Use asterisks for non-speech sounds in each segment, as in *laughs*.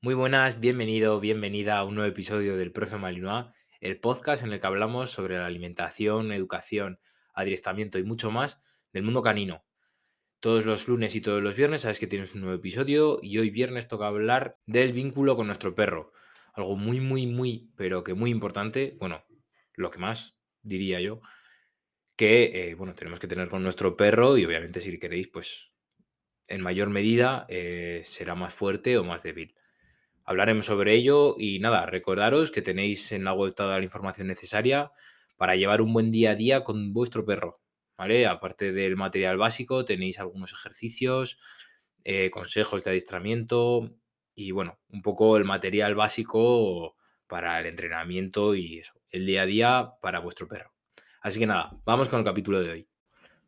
Muy buenas, bienvenido, bienvenida a un nuevo episodio del Profe Malinois, el podcast en el que hablamos sobre la alimentación, educación, adiestramiento y mucho más del mundo canino. Todos los lunes y todos los viernes sabes que tienes un nuevo episodio y hoy viernes toca hablar del vínculo con nuestro perro. Algo muy, muy, muy, pero que muy importante, bueno, lo que más diría yo, que, eh, bueno, tenemos que tener con nuestro perro y obviamente si queréis, pues en mayor medida eh, será más fuerte o más débil. Hablaremos sobre ello y nada, recordaros que tenéis en la web toda la información necesaria para llevar un buen día a día con vuestro perro, ¿vale? Aparte del material básico, tenéis algunos ejercicios, eh, consejos de adiestramiento y bueno, un poco el material básico para el entrenamiento y eso, el día a día para vuestro perro. Así que nada, vamos con el capítulo de hoy.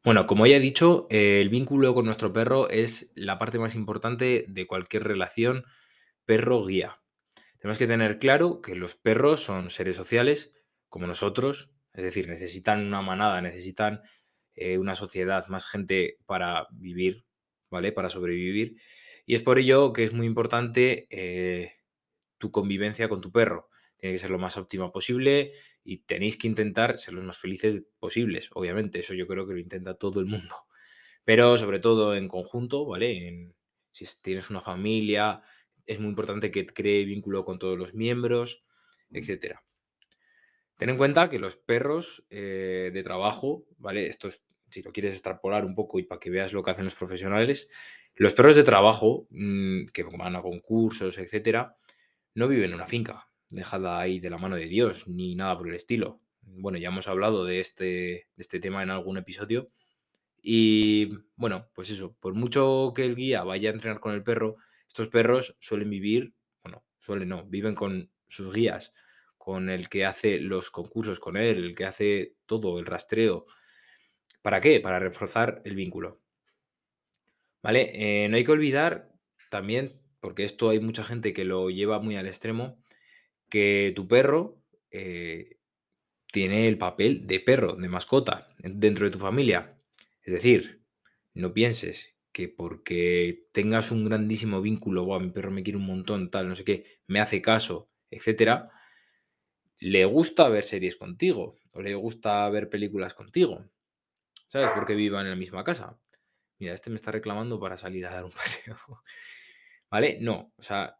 Bueno, como ya he dicho, el vínculo con nuestro perro es la parte más importante de cualquier relación perro guía. Tenemos que tener claro que los perros son seres sociales como nosotros, es decir, necesitan una manada, necesitan eh, una sociedad, más gente para vivir, ¿vale? Para sobrevivir. Y es por ello que es muy importante eh, tu convivencia con tu perro. Tiene que ser lo más óptima posible y tenéis que intentar ser los más felices posibles, obviamente. Eso yo creo que lo intenta todo el mundo. Pero sobre todo en conjunto, ¿vale? si tienes una familia, es muy importante que cree vínculo con todos los miembros, etc. Ten en cuenta que los perros eh, de trabajo, ¿vale? Esto es, si lo quieres extrapolar un poco y para que veas lo que hacen los profesionales, los perros de trabajo mmm, que van a concursos, etc., no viven en una finca, dejada ahí de la mano de Dios, ni nada por el estilo. Bueno, ya hemos hablado de este, de este tema en algún episodio. Y bueno, pues eso, por mucho que el guía vaya a entrenar con el perro, estos perros suelen vivir, bueno, suelen no, viven con sus guías, con el que hace los concursos con él, el que hace todo, el rastreo. ¿Para qué? Para reforzar el vínculo. ¿Vale? Eh, no hay que olvidar también, porque esto hay mucha gente que lo lleva muy al extremo, que tu perro eh, tiene el papel de perro, de mascota, dentro de tu familia. Es decir, no pienses que porque tengas un grandísimo vínculo, wow, mi perro me quiere un montón, tal, no sé qué, me hace caso, etcétera, le gusta ver series contigo o le gusta ver películas contigo. ¿Sabes? Porque vivan en la misma casa. Mira, este me está reclamando para salir a dar un *laughs* paseo. ¿Vale? No, o sea,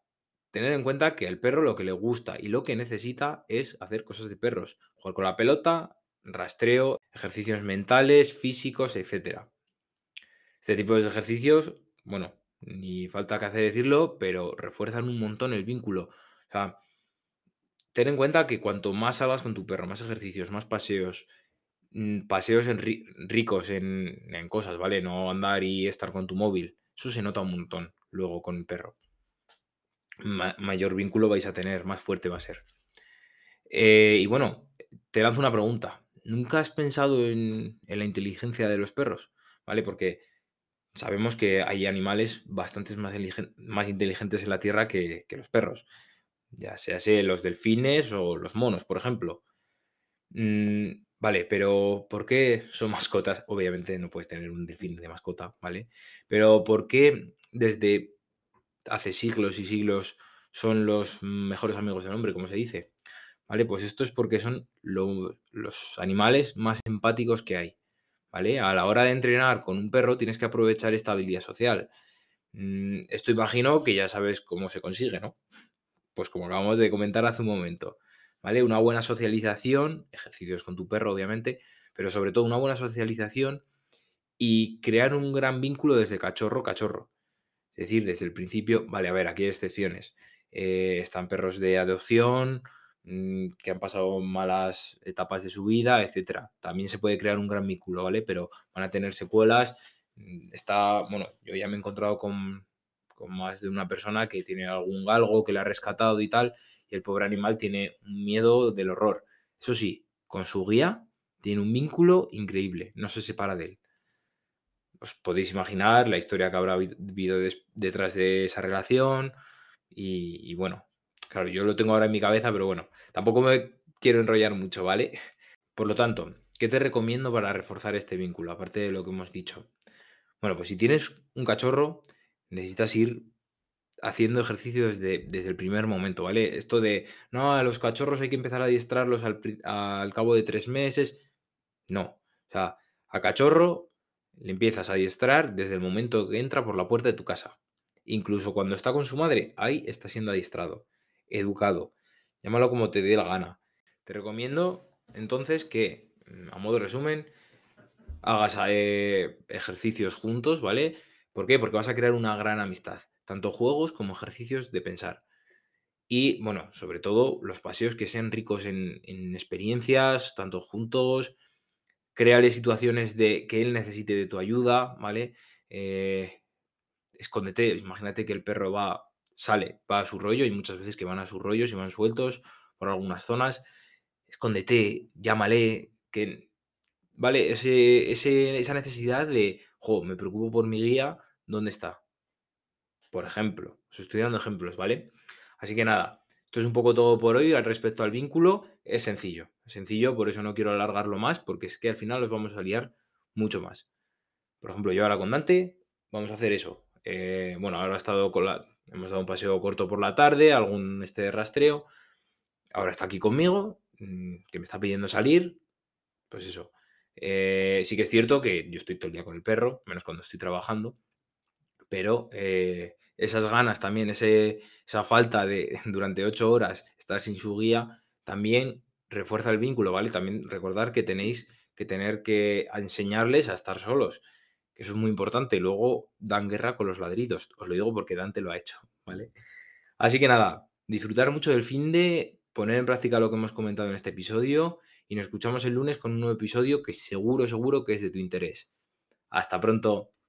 tener en cuenta que al perro lo que le gusta y lo que necesita es hacer cosas de perros. Jugar con la pelota, rastreo, ejercicios mentales, físicos, etcétera. Este tipo de ejercicios, bueno, ni falta que hace decirlo, pero refuerzan un montón el vínculo. O sea, ten en cuenta que cuanto más salgas con tu perro, más ejercicios, más paseos, mm, paseos ricos en, en, cosas, ¿vale? No andar y estar con tu móvil. Eso se nota un montón luego con el perro. mayor vínculo vais a tener, más fuerte va a ser. Eh, y bueno, te lanzo una pregunta. ¿Nunca has pensado en, en la inteligencia de los perros? ¿Vale? Porque sabemos que hay animales bastante más, inteligentes en la Tierra que, los perros, ya sea los delfines o los monos, por ejemplo. Mm, vale, pero ¿por qué son mascotas? Obviamente no puedes tener un delfín de mascota, ¿vale? Pero ¿por qué desde hace siglos y siglos son los mejores amigos del hombre, como se dice? ¿Vale? Pues esto es porque son los animales más empáticos que hay. ¿Vale? A la hora de entrenar con un perro tienes que aprovechar esta habilidad social. Mm, esto imagino que ya sabes cómo se consigue, ¿no? Pues como acabamos de comentar hace un momento, ¿vale? Una buena socialización, ejercicios con tu perro, obviamente, pero sobre todo una buena socialización y crear un gran vínculo desde cachorro cachorro. Es decir, desde el principio, vale, a ver, aquí hay excepciones. Eh, están perros de adopción, que han pasado malas etapas de su vida, etcétera. También se puede crear un gran vínculo, ¿vale? Pero van a tener secuelas. Mm, está, bueno, yo ya me he encontrado con, con más de una persona que tiene algún galgo que le ha rescatado y tal, y el pobre animal tiene un miedo del horror. Eso sí, con su guía tiene un vínculo increíble, no se separa de él. Os podéis imaginar la historia que habrá habido detrás de esa relación y bueno, Claro, yo lo tengo ahora en mi cabeza, pero bueno, tampoco me quiero enrollar mucho, ¿vale? *laughs* Por lo tanto, ¿qué te recomiendo para reforzar este vínculo, aparte de lo que hemos dicho? Bueno, pues si tienes un cachorro, necesitas ir haciendo ejercicio desde, desde el primer momento, ¿vale? Esto de, no, a los cachorros hay que empezar a adiestrarlos al, al cabo de tres meses. No, o sea, a cachorro le empiezas a adiestrar desde el momento que entra por la puerta de tu casa. Incluso cuando está con su madre, ahí está siendo adiestrado, educado. Llámalo como te dé la gana. Te recomiendo entonces que, mm, a modo de resumen, hagas eh, ejercicios juntos, ¿vale? ¿Por qué? Porque vas a crear una gran amistad, tanto juegos como ejercicios de pensar. Y bueno, sobre todo los paseos que sean ricos en, experiencias, tanto juntos, créale situaciones de que él necesite de tu ayuda, ¿vale? Eh, escóndete, imagínate que el perro va, sale, va a su rollo, y muchas veces que van a sus rollos y van sueltos por algunas zonas, escóndete, llámale, que ¿vale? Ese, esa necesidad de, jo, me preocupo por mi guía, ¿dónde está? Por ejemplo, os estoy dando ejemplos, ¿vale? Así que nada, esto es un poco todo por hoy. Al respecto al vínculo, es sencillo. Sencillo, por eso no quiero alargarlo más, porque es que al final os vamos a liar mucho más. Por ejemplo, yo ahora con Dante vamos a hacer eso. Eh, bueno, ahora ha estado con la, hemos dado un paseo corto por la tarde, algún este rastreo. Ahora está aquí conmigo, mm, que me está pidiendo salir. Pues eso, eh, sí que es cierto que yo estoy todo el día con el perro, menos cuando estoy trabajando, pero eh, esas ganas también, esa falta de *laughs* durante ocho horas estar sin su guía, también refuerza el vínculo, ¿vale? También recordar que tenéis que tener que enseñarles a estar solos, eso es muy importante. Luego dan guerra con los ladridos, os lo digo porque Dante lo ha hecho, ¿vale? Así que nada, disfrutar mucho del fin de, poner en práctica lo que hemos comentado en este episodio y nos escuchamos el lunes con un nuevo episodio que seguro, seguro que es de tu interés. Hasta pronto.